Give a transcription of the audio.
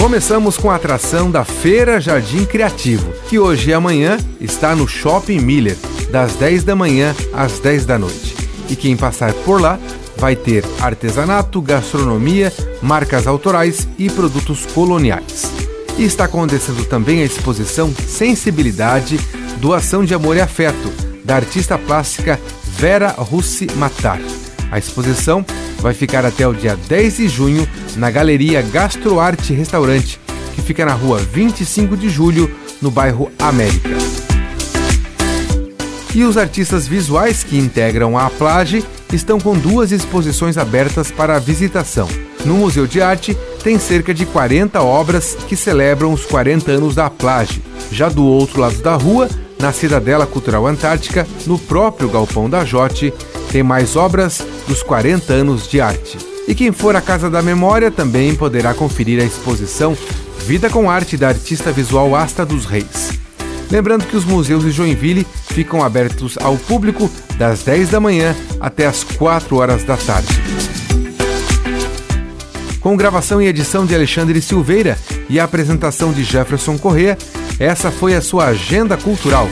Começamos com a atração da Feira Jardim Criativo, que hoje e amanhã está no Shopping Miller, das 10 da manhã às 10 da noite. E quem passar por lá vai ter artesanato, gastronomia, marcas autorais e produtos coloniais. E está acontecendo também a exposição Sensibilidade, Doação de Amor e Afeto, da artista plástica Vera Russi Matar. A exposição vai ficar até o dia 10 de junho na Galeria Gastroarte Restaurante, que fica na rua 25 de julho, no bairro América. E os artistas visuais que integram a Plage estão com duas exposições abertas para visitação. No Museu de Arte tem cerca de 40 obras que celebram os 40 anos da Plage. Já do outro lado da rua, na Cidadela Cultural Antártica, no próprio Galpão da Jote, tem mais obras dos 40 anos de arte. E quem for à Casa da Memória também poderá conferir a exposição Vida com Arte da artista visual Asta dos Reis. Lembrando que os museus de Joinville ficam abertos ao público das 10 da manhã até as 4 horas da tarde. Com gravação e edição de Alexandre Silveira e a apresentação de Jefferson Corrêa, essa foi a sua agenda cultural.